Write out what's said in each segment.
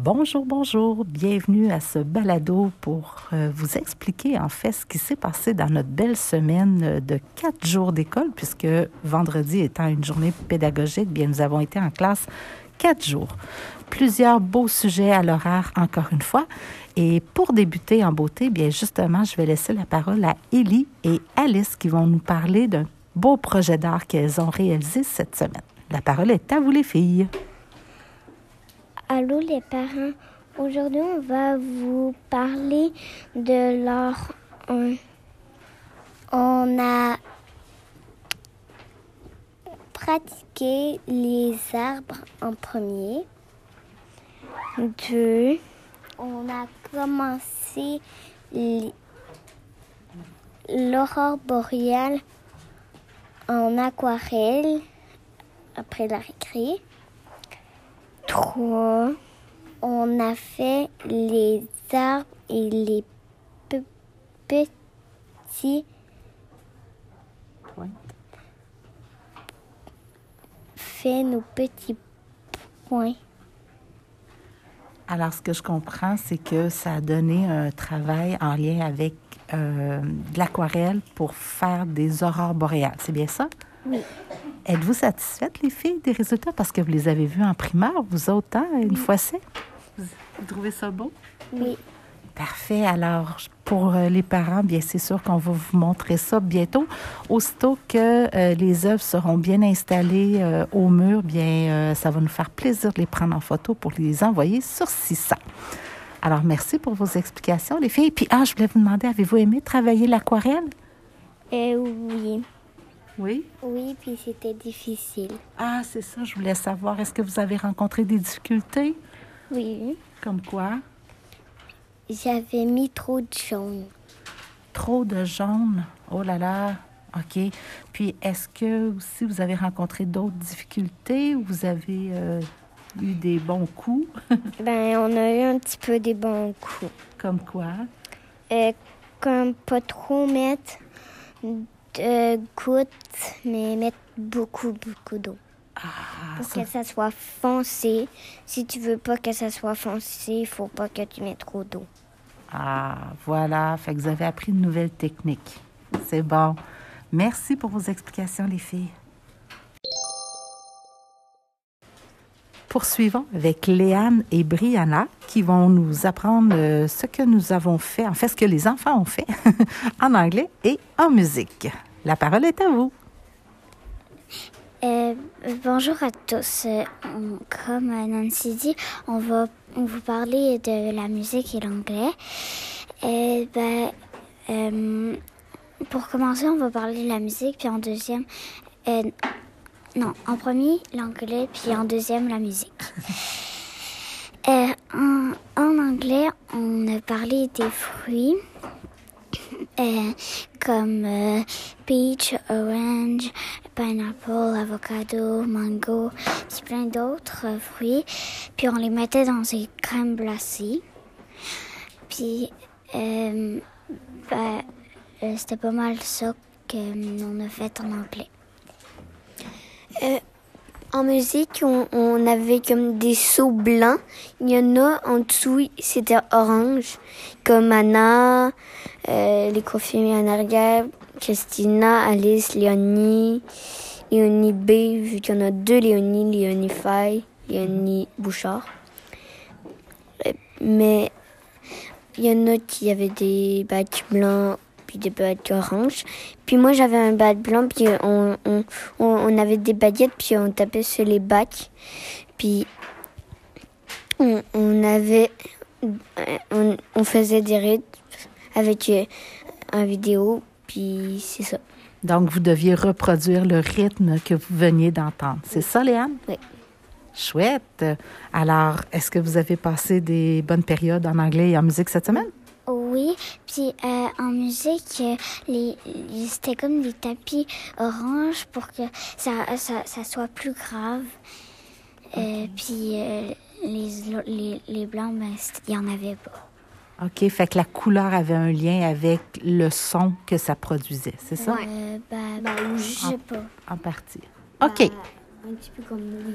Bonjour, bonjour, bienvenue à ce balado pour euh, vous expliquer en fait ce qui s'est passé dans notre belle semaine de quatre jours d'école, puisque vendredi étant une journée pédagogique, bien nous avons été en classe quatre jours. Plusieurs beaux sujets à l'horaire encore une fois. Et pour débuter en beauté, bien justement, je vais laisser la parole à Ellie et Alice qui vont nous parler d'un beau projet d'art qu'elles ont réalisé cette semaine. La parole est à vous les filles. Allô les parents, aujourd'hui on va vous parler de l'art. On, on a pratiqué les arbres en premier. Deux, on a commencé l'aurore boréale en aquarelle après la récré. On a fait les arbres et les pe- petits fait nos petits points? Alors, ce que je comprends, c'est que ça a donné un travail en lien avec euh, de l'aquarelle pour faire des aurores boréales. C'est bien ça? Oui. Êtes-vous satisfaite, les filles, des résultats? Parce que vous les avez vus en primaire, vous autres, hein, une fois c'est? Vous, vous trouvez ça beau? Oui. Parfait. Alors, pour euh, les parents, bien, c'est sûr qu'on va vous montrer ça bientôt. Aussitôt que euh, les œuvres seront bien installées euh, au mur, bien, euh, ça va nous faire plaisir de les prendre en photo pour les envoyer sur 600. Alors, merci pour vos explications, les filles. Puis, ah, je voulais vous demander, avez-vous aimé travailler l'aquarelle? Euh, oui. Oui? Oui, puis c'était difficile. Ah, c'est ça, je voulais savoir. Est-ce que vous avez rencontré des difficultés? Oui. Comme quoi? J'avais mis trop de jaune. Trop de jaune. Oh là là. OK. Puis, est-ce que aussi vous avez rencontré d'autres difficultés ou vous avez euh, eu des bons coups? Ben, on a eu un petit peu des bons coups. Comme quoi? Euh, comme pas trop mettre gouttes, mais mettre beaucoup, beaucoup d'eau. Ah, Pour ça- que ça soit foncé. Si tu veux pas que ça soit foncé, il faut pas que tu mettes trop d'eau. ah, voilà. Fait que vous avez appris une nouvelle technique. C'est bon. Merci pour vos explications, les filles. Poursuivons avec Léane et Brianna qui vont nous apprendre euh, ce que nous avons fait, en fait ce que les enfants ont fait en anglais et en musique. La parole est à vous. Euh, bonjour à tous. Euh, comme Nancy dit, on va vous parler de la musique et l'anglais. Et ben, euh, pour commencer, on va parler de la musique, puis en deuxième, euh, non, en premier l'anglais, puis en deuxième la musique. Euh, en, en anglais, on a parlé des fruits. Comme euh, peach, orange, pineapple, avocado, mango, puis plein d'autres euh, fruits. Puis on les mettait dans des crèmes glacées. Puis euh, euh, c'était pas mal ça qu'on a fait en anglais. En musique, on, avait comme des seaux blancs. Il y en a en dessous, c'était orange. Comme Anna, euh, les confirmés en Christina, Alice, Léonie, Léonie B, vu qu'il y en a deux Léonie, Léonie Fay, Léonie Bouchard. Euh, Mais il y en a qui avaient des badges blancs puis des badges oranges. Puis moi, j'avais un badge blanc, puis on, on, on, on avait des baguettes, puis on tapait sur les bacs. Puis on, on avait... On, on faisait des rythmes avec euh, un vidéo, puis c'est ça. Donc, vous deviez reproduire le rythme que vous veniez d'entendre. C'est ça, Léane? Oui. Chouette. Alors, est-ce que vous avez passé des bonnes périodes en anglais et en musique cette semaine? Oui, puis euh, en musique, euh, les, les- c'était comme des tapis orange pour que ça, ça, ça soit plus grave. Euh, Puis euh, les, les, les blancs, ben, il n'y en avait pas. OK, fait que la couleur avait un lien avec le son que ça produisait, c'est ça? Euh, bah, bah, je sais pas. En partie. OK. Un petit peu comme oui.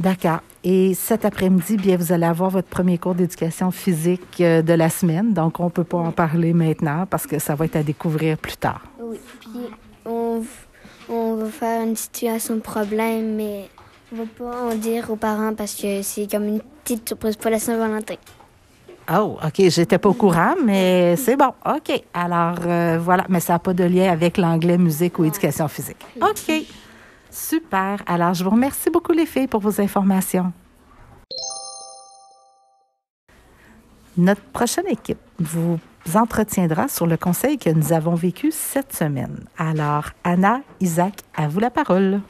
D'accord. Et cet après-midi, bien, vous allez avoir votre premier cours d'éducation physique euh, de la semaine. Donc, on ne peut pas en parler maintenant parce que ça va être à découvrir plus tard. Oui. Puis, on, on va faire une situation de problème, mais on va pas en dire aux parents parce que c'est comme une petite surprise pour la Saint-Valentin. Oh, OK. J'étais pas au courant, mais c'est bon. OK. Alors, euh, voilà. Mais ça n'a pas de lien avec l'anglais, musique ou éducation physique. OK. Super. Alors, je vous remercie beaucoup, les filles, pour vos informations. Notre prochaine équipe vous entretiendra sur le conseil que nous avons vécu cette semaine. Alors, Anna, Isaac, à vous la parole.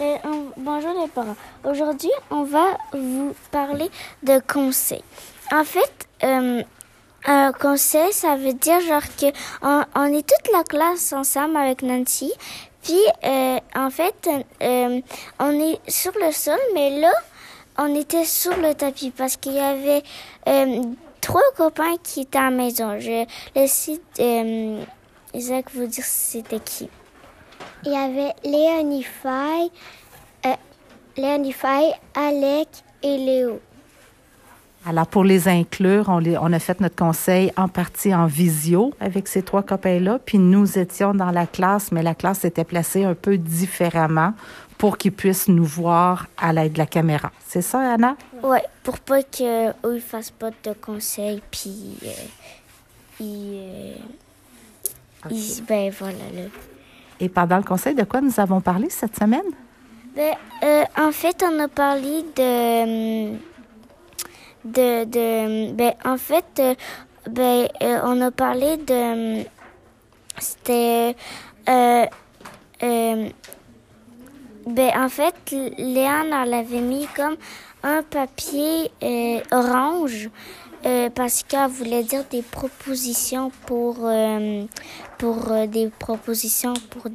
Euh, on- bonjour les parents. Aujourd'hui, on va vous parler de conseils. En fait, euh, un conseil, ça veut dire genre que on, on est toute la classe ensemble avec Nancy. Puis, euh, en fait, euh, on est sur le sol, mais là, on était sur le tapis parce qu'il y avait euh, trois copains qui étaient à la maison. Je laisse euh, Isaac vous dire c'était qui. Il y avait Léonie Fay, euh, Léonie Fay, Alec et Léo. Alors, pour les inclure, on, les- on a fait notre conseil en partie en visio avec ces trois copains-là. Puis nous étions dans la classe, mais la classe était placée un peu différemment pour qu'ils puissent nous voir à l'aide de la caméra. C'est ça, Anna? Ouais, pour pas que eux ils fassent pas de conseils puis euh, ils, euh, ils- ben voilà là. Et pendant le conseil, de quoi nous avons parlé cette semaine? Ben euh, en fait on a parlé de hum, de de ben en fait euh, ben euh, on a parlé de c'était euh, euh, ben en fait Léane elle avait mis comme un papier orange parce qu'elle voulait dire des propositions pour pour des propositions pour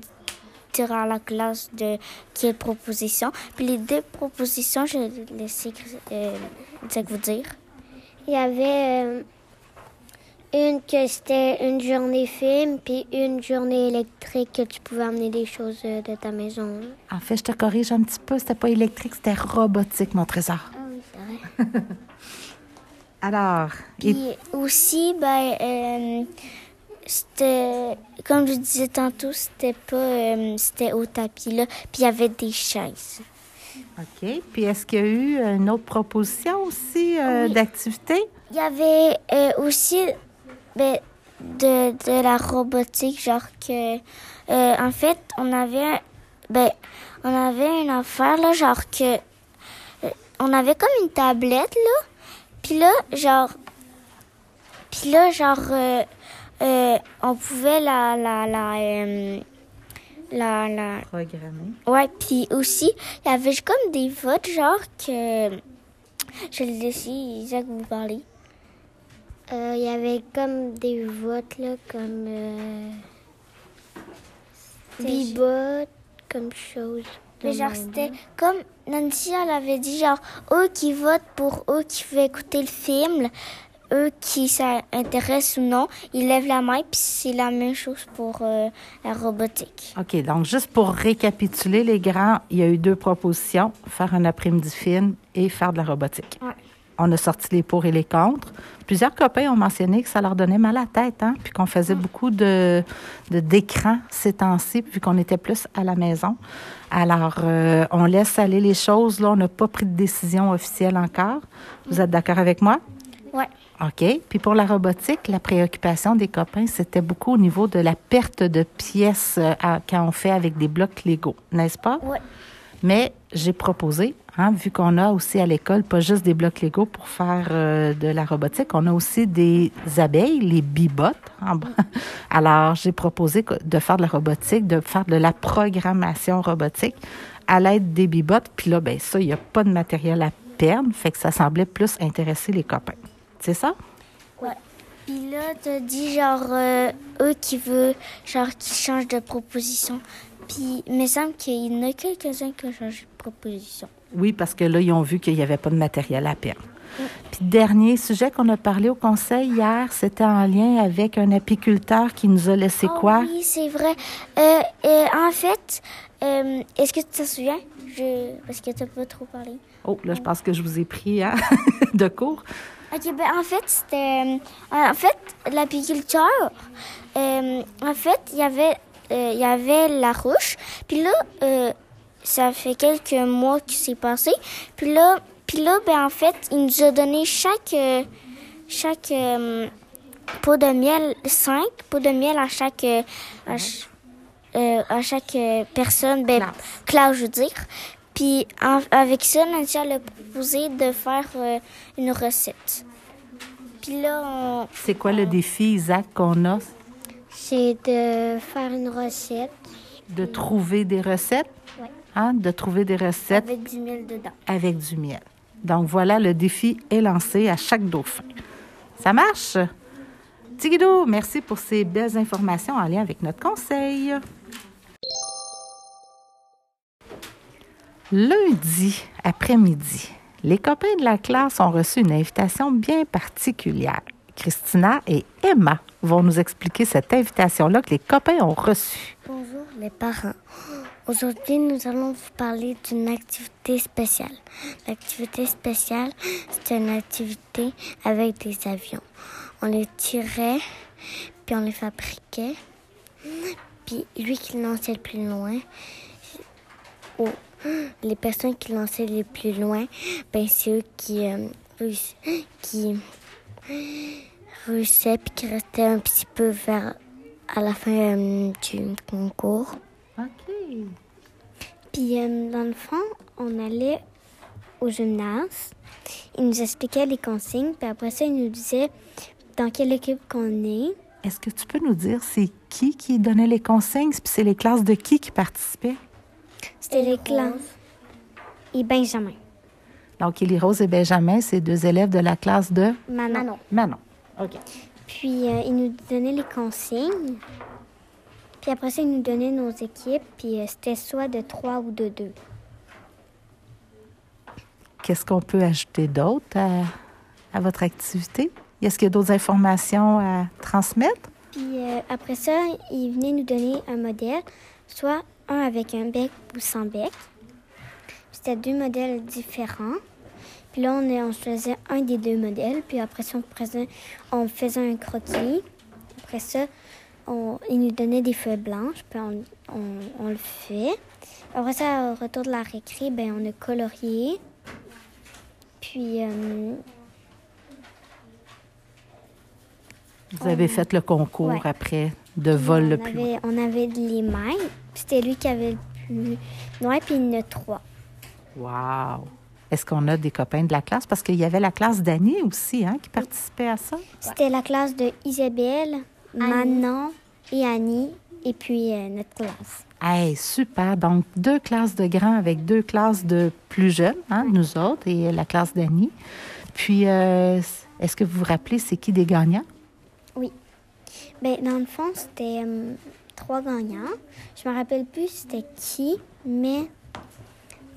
dire à la classe de quelle proposition. Puis les deux propositions, je vais laisser euh, Isaac vous dire. Il y avait euh, une que c'était une journée film, puis une journée électrique que tu pouvais amener des choses euh, de ta maison. En fait, je te corrige un petit peu. C'était pas électrique, c'était robotique, mon trésor. Ah oui, c'est vrai. Alors, et- Puis aussi, ben, euh, c'était, comme je disais tantôt, c'était pas, euh, c'était au tapis là. Puis il y avait des chaises. OK. Puis est-ce qu'il y a eu une autre proposition aussi euh, Oui. d'activité? Il y avait euh, aussi ben, de, de la robotique, genre que, euh, en fait, on avait, ben, on avait une affaire là, genre que, on avait comme une tablette là, puis là, genre, puis là, genre, on pouvait la, la, la, la, la, Programmé. Ouais, puis aussi, il y avait comme des votes, genre que. Je vais laisser Isaac vous parler. Euh, Il y avait comme des votes, là, comme euh, bibot, comme chose. Mais genre, c'était comme Nancy, elle avait dit, genre, eux qui votent pour eux qui veulent écouter le film, eux qui s'intéressent ou non, ils lèvent la main, puis c'est la même chose pour euh, la robotique. OK. Donc, juste pour récapituler, les grands, il y a eu deux propositions faire un après-midi film et faire de la robotique. Ouais. On a sorti les pour et les contre. Plusieurs copains ont mentionné que ça leur donnait mal à la tête, hein, puis qu'on faisait beaucoup de de- d'écrans ces temps-ci, vu qu'on était plus à la maison. Alors, euh, on laisse aller les choses. Là, on n'a pas pris de décision officielle encore. Vous êtes d'accord avec moi? Ouais. OK. Puis pour la robotique, la préoccupation des copains, c'était beaucoup au niveau de la perte de pièces euh, à- quand on fait avec des blocs Lego, n'est-ce pas? Ouais. Mais j'ai proposé, hein, vu qu'on a aussi à l'école pas juste des blocs Lego pour faire euh, de la robotique, on a aussi des abeilles, les bibottes. Alors, j'ai proposé de faire de la robotique, de faire de la programmation robotique à l'aide des bibottes. Puis là, ben ça, il n'y a pas de matériel à perdre, fait que ça semblait plus intéresser les copains. C'est ça? Puis là, t'as dit, genre, euh, eux qui veulent, genre, qui changent de proposition. Puis, il me semble qu'il y en a quelques-uns qui ont changé de proposition. Oui, parce que là, ils ont vu qu'il n'y avait pas de matériel à perdre. Puis dernier sujet qu'on a parlé au conseil hier, c'était en lien avec un apiculteur qui nous a laissé Oh quoi? Oui, c'est vrai. Euh, euh, en fait, euh, est-ce que tu te souviens? Je... Parce que tu n'as pas trop parlé. Oh, là, je pense que je vous ai pris hein, de cours. Ok, ben en fait, c'était. euh, En fait, l'apiculteur, euh, en fait, il y avait, euh, il y avait la ruche. Puis là, euh, ça fait quelques mois que c'est passé. Puis là, puis là, ben en fait, il nous a donné chaque, euh, chaque euh, pot de miel, cinq pots de miel à chaque, euh, à, ch- à chaque personne, ben, classe, je veux dire. Puis en- avec ça, elle a proposé de faire euh, une recette. Puis là, on... C'est quoi le défi, Isaac, qu'on a? C'est de faire une recette. De trouver des recettes? Ouais. Hein? De trouver des recettes avec du miel dedans. avec du miel. Donc voilà, le défi est lancé à chaque dauphin. Ça marche? Tigidou, merci pour ces belles informations en lien avec notre conseil. Lundi après-midi, les copains de la classe ont reçu une invitation bien particulière. Christina et Emma vont nous expliquer cette invitation-là que les copains ont reçue. Bonjour les parents. Aujourd'hui, nous allons vous parler d'une activité spéciale. L'activité spéciale, c'est une activité avec des avions. On les tirait, puis on les fabriquait. Puis lui qui lançait le plus loin, les personnes qui lançaient le plus loin, ben c'est eux qui, euh, qui réussissaient puis qui restaient un petit peu vers à la fin euh, du concours. OK. Puis, euh, dans le fond, on allait au gymnase. Il nous expliquait les consignes, puis après ça, il nous disait dans quelle équipe qu'on est. Est-ce que tu peux nous dire c'est qui qui donnait les consignes, puis c'est les classes de qui qui participaient? C'était les classes? Et Benjamin. Donc, Élie Rose et Benjamin, c'est deux élèves de la classe de Manon. Manon. OK. Puis, euh, il nous donnait les consignes. Puis après ça, il nous donnait nos équipes, puis euh, c'était soit de trois ou de deux. Qu'est-ce qu'on peut ajouter d'autre à, à votre activité? Est-ce qu'il y a d'autres informations à transmettre? Puis euh, après ça, il venait nous donner un modèle, soit un avec un bec ou sans bec. C'était deux modèles différents. Puis là, on, est- on choisissait un des deux modèles. Puis après ça, on, faisait- on faisait un croquis. Après ça, on, il nous donnait des feuilles blanches. Puis on, on- on le fait. Après ça, au retour de la récré, ben, on a colorié. Puis euh, Vous avez fait le concours Ouais. après de vol on le plus loin. avait, on avait les. Puis C'était lui qui avait le plus loin. Puis il y en a trois. Wow! Est-ce qu'on a des copains de la classe? Parce qu'il y avait la classe d'Annie aussi hein, qui participait à ça. C'était la classe de Isabelle, Manon et Annie, et puis euh, notre classe. Hey, super! Donc, deux classes de grands avec deux classes de plus jeunes, hein, nous autres, et la classe d'Annie. Puis, euh, est-ce que vous vous rappelez, c'est qui des gagnants? Ben, dans le fond, c'était euh, trois gagnants. Je me rappelle plus c'était qui, mais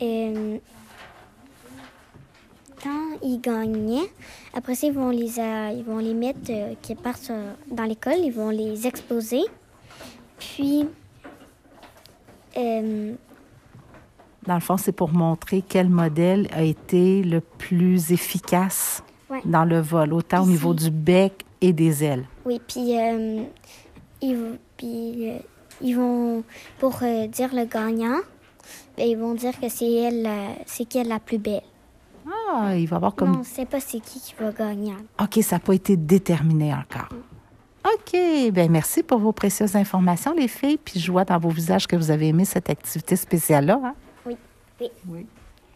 euh, quand ils gagnaient, après ça, ils vont les, euh, ils vont les mettre, euh, qui partent euh, dans l'école, ils vont les exposer. Puis, euh, Dans le fond, c'est pour montrer quel modèle a été le plus efficace Ouais. dans le vol, autant au niveau du bec et des ailes. Oui, puis euh, ils, puis, euh, ils vont, pour euh, dire le gagnant, ben, ils vont dire que c'est elle, c'est qui est la plus belle. Ah, il va y avoir comme... Non, on ne sait pas c'est qui qui va gagner. OK, ça n'a pas été déterminé encore. OK, bien merci pour vos précieuses informations, les filles. Puis je vois dans vos visages que vous avez aimé cette activité spéciale-là. hein? Oui. Oui. Oui.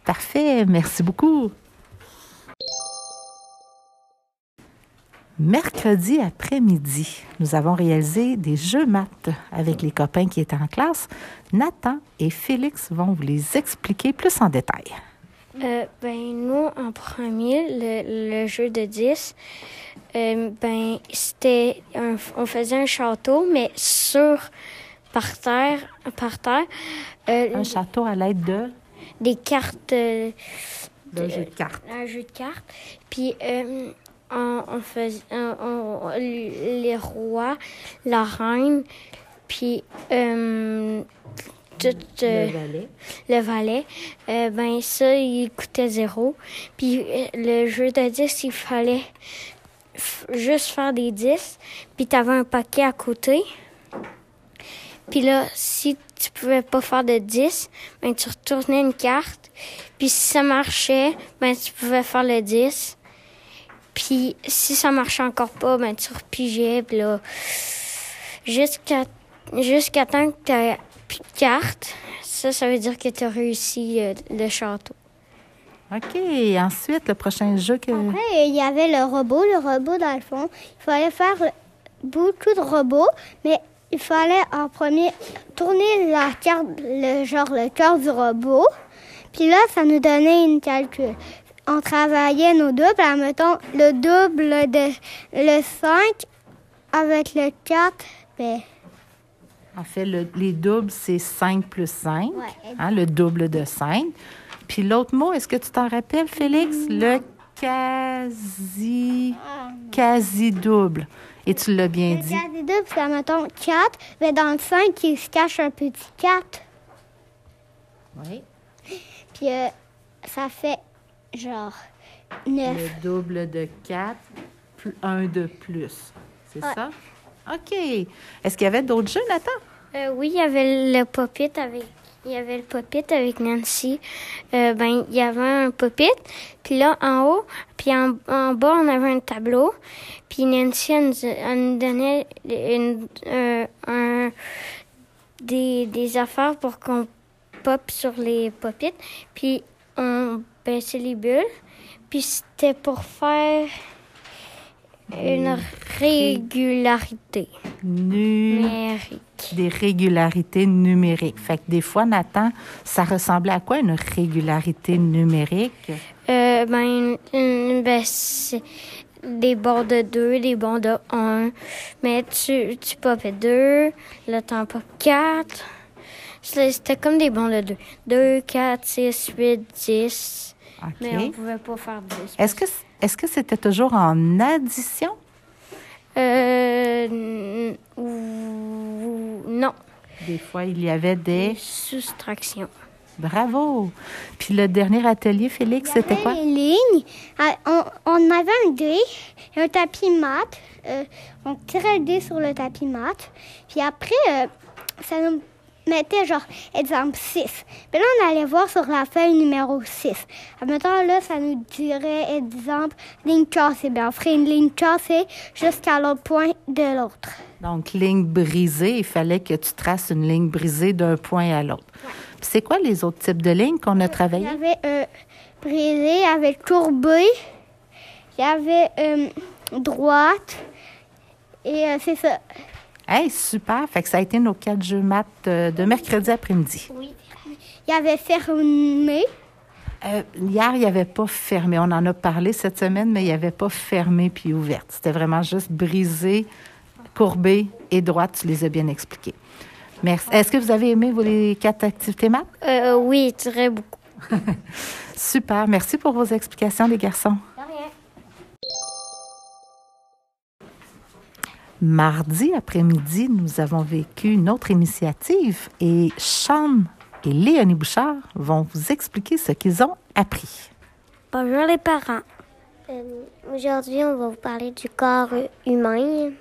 Parfait, merci beaucoup. Mercredi après-midi, nous avons réalisé des jeux maths avec les copains qui étaient en classe. Nathan et Félix vont vous les expliquer plus en détail. Euh, ben, nous, en premier, le, le jeu de 10, euh, ben, c'était, un- on faisait un château, mais sur, par terre, par terre, euh, Un château à l'aide de... des cartes, euh, Le jeu de cartes. Un jeu de cartes. Puis on, on faisait on- les rois, la reine, puis euh, tout euh, Le valet. le valet, euh, ben ça, il coûtait zéro. Puis euh, le jeu de 10, il fallait juste faire des 10. Puis tu avais un paquet à côté. Puis là, si tu pouvais pas faire de 10, ben tu retournais une carte. Puis si ça marchait, ben tu pouvais faire le 10. Puis si ça marchait encore pas, ben tu repigeais. Puis là, jusqu'à jusqu'à temps que tu plus de cartes, ça, ça veut dire que tu as réussi euh, le château. OK. Ensuite, le prochain jeu que. Après, il y avait le robot. Le robot, dans le fond, il fallait faire beaucoup de robots, mais il fallait en premier tourner la carte, le genre le cœur du robot. Puis là, ça nous donnait une calcul. On travaillait nos doubles, admettons, le double de le 5 avec le 4, ben, En fait, le- les doubles, c'est 5 plus 5. Ouais. hein, le double de 5. Puis l'autre mot, est-ce que tu t'en rappelles, Félix? Le quasi. Quasi-double. Et tu l'as bien le dit. quasi double, c'est admettons 4, mais dans le 5, il se cache un petit 4. Oui. Puis euh, ça fait genre 9. Le double de 4, plus 1 de plus. C'est ça? OK. Est-ce qu'il y avait d'autres jeux, Nathan? Euh, oui, il y avait le pop avec il y avait le avec Nancy. Euh, ben, il y avait un pop puis là en haut, puis en, en bas on avait un tableau, puis Nancy elle nous, elle nous donnait une, euh, un, des, des affaires pour qu'on pop sur les pop puis on baissait les bulles, puis c'était pour faire une régularité Nu- numérique. Des régularités numériques. Fait que des fois, Nathan, ça ressemblait à quoi une régularité numérique? Euh, ben, une- ben, des bords de 2, des bords de 1. Mais tu, tu popais 2, là, t'en popes 4. C'était comme des bords de 2. 2, 4, 6, 8, 10. Mais on pouvait pas faire 10. Est-ce que est-ce que c'était toujours en addition? Euh, non. Des fois, il y avait des... Soustraction. Bravo! Puis le dernier atelier, Félix, c'était quoi? les lignes. Ah, On, on avait un dé et un tapis mat. Euh, on tirait le dé sur le tapis mat. Puis après, euh, ça nous mettait genre exemple 6. Puis là, on allait voir sur la feuille numéro 6. Admettons, là, ça nous dirait exemple ligne cassée. Bien, on ferait une ligne cassée jusqu'à l'autre point de l'autre. Donc, ligne brisée, il fallait que tu traces une ligne brisée d'un point à l'autre. C'est quoi les autres types de lignes qu'on a Il travaillé? y avait euh, brisé, il y avait courbé, il y avait euh, droite. Et euh, c'est ça. Hey, super! Fait que ça a été nos quatre jeux maths euh, de mercredi après-midi. Il y avait fermé. Euh, hier, il n'y avait pas fermé. On en a parlé cette semaine, mais il n'y avait pas fermé puis ouverte. C'était vraiment juste brisé, courbé et droite. Tu les as bien expliqués. Merci. Est-ce que vous avez aimé vos les quatre activités maths? Euh, oui, très beaucoup. Super. Merci pour vos explications, les garçons. Mardi après-midi, nous avons vécu une autre initiative et Sean et Léonie Bouchard vont vous expliquer ce qu'ils ont appris. Bonjour les parents. Euh, Aujourd'hui, on va vous parler du corps humain.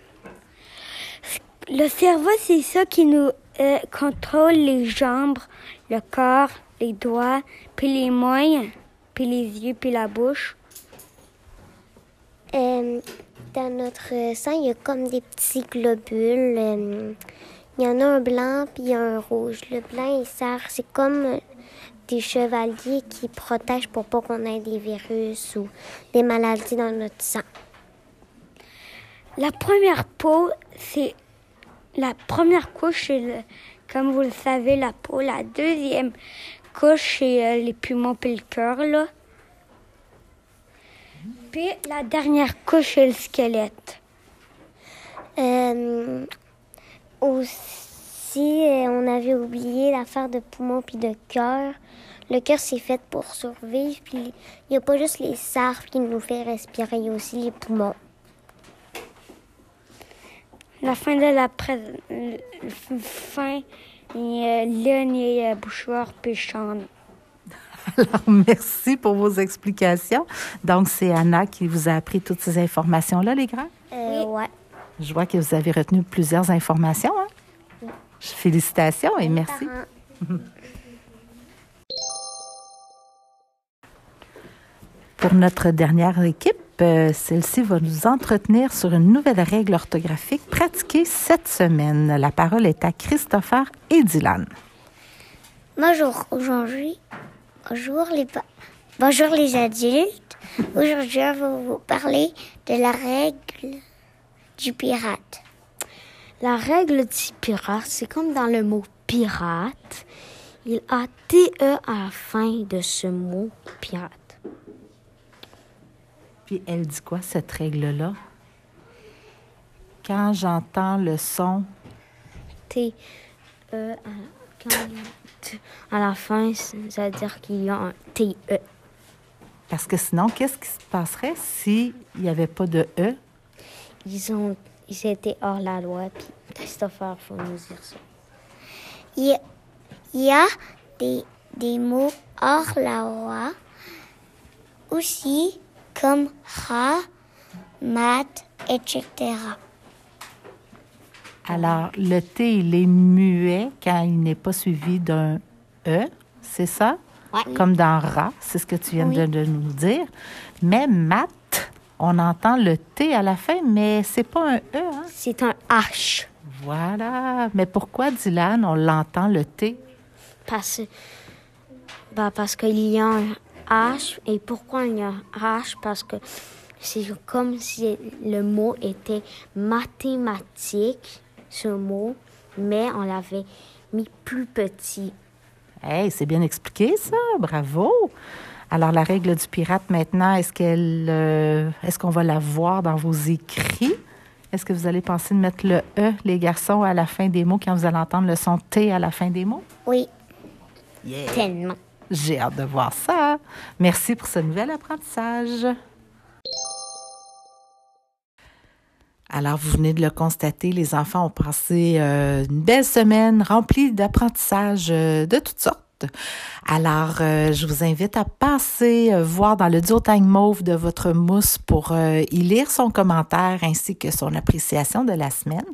Le cerveau, c'est ça qui nous euh, contrôle les jambes, le corps, les doigts, puis les mains, puis les yeux, puis la bouche. Euh, dans notre sang, il y a comme des petits globules. euh, il y en a un blanc puis un rouge. Le blanc, il sert, c'est comme des chevaliers qui protègent pour pas qu'on ait des virus ou des maladies dans notre sang. La première peau, c'est la première couche, c'est comme vous le savez, la peau. La deuxième couche, c'est euh, les poumons puis le cœur. Puis la dernière couche, c'est le squelette. Euh, aussi, euh, on avait oublié l'affaire de poumon puis de cœur. Le cœur, c'est fait pour survivre. Puis il n'y a pas juste les sarves qui nous fait respirer, il y a aussi les poumons. La fin de la pré... fin, Lune et Bouchoir péchant. Alors, merci pour vos explications. Donc, c'est Anna qui vous a appris toutes ces informations-là, les grands? Euh, ouais. Je vois que vous avez retenu plusieurs informations. Hein? Félicitations et merci. Pour notre dernière équipe, euh, celle-ci va nous entretenir sur une nouvelle règle orthographique pratiquée cette semaine. La parole est à Christopher et Dylan. Bonjour, aujourd'hui, bonjour les, bonjour les adultes. Aujourd'hui, je vais vous parler de la règle du pirate. La règle du pirate, c'est comme dans le mot pirate. Il a TE à la fin de ce mot pirate. Puis elle dit quoi, cette règle-là? Quand j'entends le son. T. E. À, la fin, ça veut dire qu'il y a un T. E. Parce que sinon, qu'est-ce qui se passerait s'il n'y avait pas de E? Ils, ont, ils étaient hors la loi, puis Christopher, faut nous dire ça. Il y a, il y a des, des mots hors la loi aussi comme rat, mat, etc. Alors, le T, il est muet quand il n'est pas suivi d'un E, c'est ça? Ouais. Comme dans rat, c'est ce que tu viens Oui. de, de nous dire. Mais mat, on entend le T à la fin, mais c'est pas un E, hein? C'est un H. Voilà. Mais pourquoi, Dylan, on l'entend le T? Parce, bah, parce qu'il y a un H. Et pourquoi il y a un H? Parce que c'est comme si le mot était mathématique, ce mot, mais on l'avait mis plus petit. Hey, c'est bien expliqué, ça. Bravo. Alors, la règle du pirate, maintenant, est-ce qu'elle, euh, est-ce qu'on va la voir dans vos écrits? Est-ce que vous allez penser de mettre le E, les garçons, à la fin des mots quand vous allez entendre le son T à la fin des mots? Oui, Tellement. J'ai hâte de voir ça. Merci pour ce nouvel apprentissage. Alors, vous venez de le constater, les enfants ont passé euh, une belle semaine remplie d'apprentissages euh, de toutes sortes. Alors, euh, je vous invite à passer euh, voir dans le duotang mauve de votre mousse pour y lire son commentaire ainsi que son appréciation de la semaine.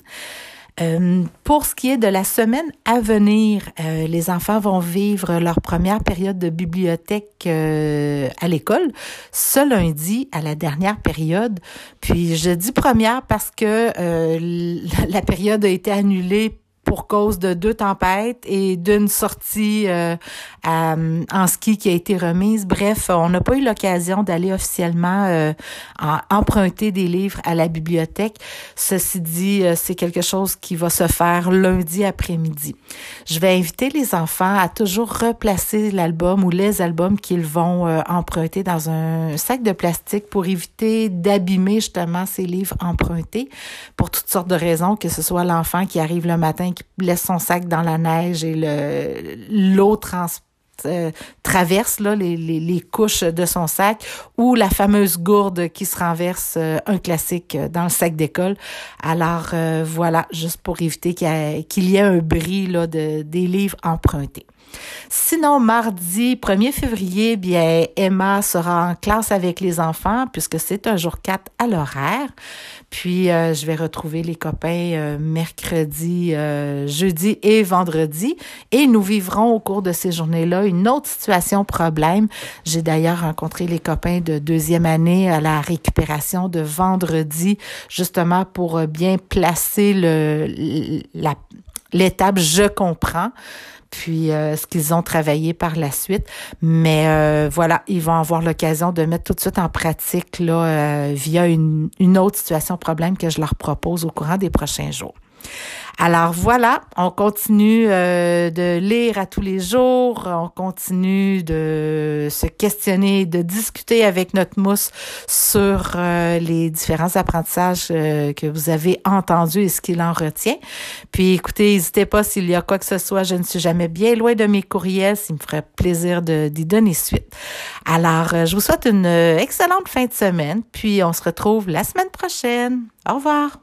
Euh, pour ce qui est de la semaine à venir, euh, les enfants vont vivre leur première période de bibliothèque euh, à l'école ce lundi à la dernière période. Puis je dis première parce que la période a été annulée pour cause de deux tempêtes et d'une sortie euh, à- en ski qui a été remise. Bref, on n'a pas eu l'occasion d'aller officiellement euh, emprunter des livres à la bibliothèque. Ceci dit, euh, c'est quelque chose qui va se faire lundi après-midi. Je vais inviter les enfants à toujours replacer l'album ou les albums qu'ils vont euh, emprunter dans un sac de plastique pour éviter d'abîmer justement ces livres empruntés pour toutes sortes de raisons, que ce soit l'enfant qui arrive le matin, qui laisse son sac dans la neige et le l'eau euh, traverse là, les, couches de son sac ou la fameuse gourde qui se renverse, euh, un classique euh, dans le sac d'école. Alors voilà, juste pour éviter qu'il y, ait- un bris là, de, des livres empruntés. Sinon, mardi 1er février, bien, Emma sera en classe avec les enfants puisque c'est un jour 4 à l'horaire. Puis, euh, je vais retrouver les copains euh, mercredi, euh, jeudi et vendredi. Et nous vivrons au cours de ces journées-là une autre situation problème. J'ai d'ailleurs rencontré les copains de deuxième année à la récupération de vendredi, justement pour bien placer l'étape je comprends puis euh, ce qu'ils ont travaillé par la suite. Mais euh, voilà, ils vont avoir l'occasion de mettre tout de suite en pratique là, euh, via une, une autre situation problème que je leur propose au courant des prochains jours. Alors voilà, on continue euh, de lire à tous les jours, on continue de se questionner, de discuter avec notre mousse sur euh, les différents apprentissages euh, que vous avez entendus et ce qu'il en retient. Puis écoutez, n'hésitez pas s'il y a quoi que ce soit, je ne suis jamais bien loin de mes courriels, il me ferait plaisir d'y donner suite. Alors, je vous souhaite une excellente fin de semaine, puis on se retrouve la semaine prochaine. Au revoir.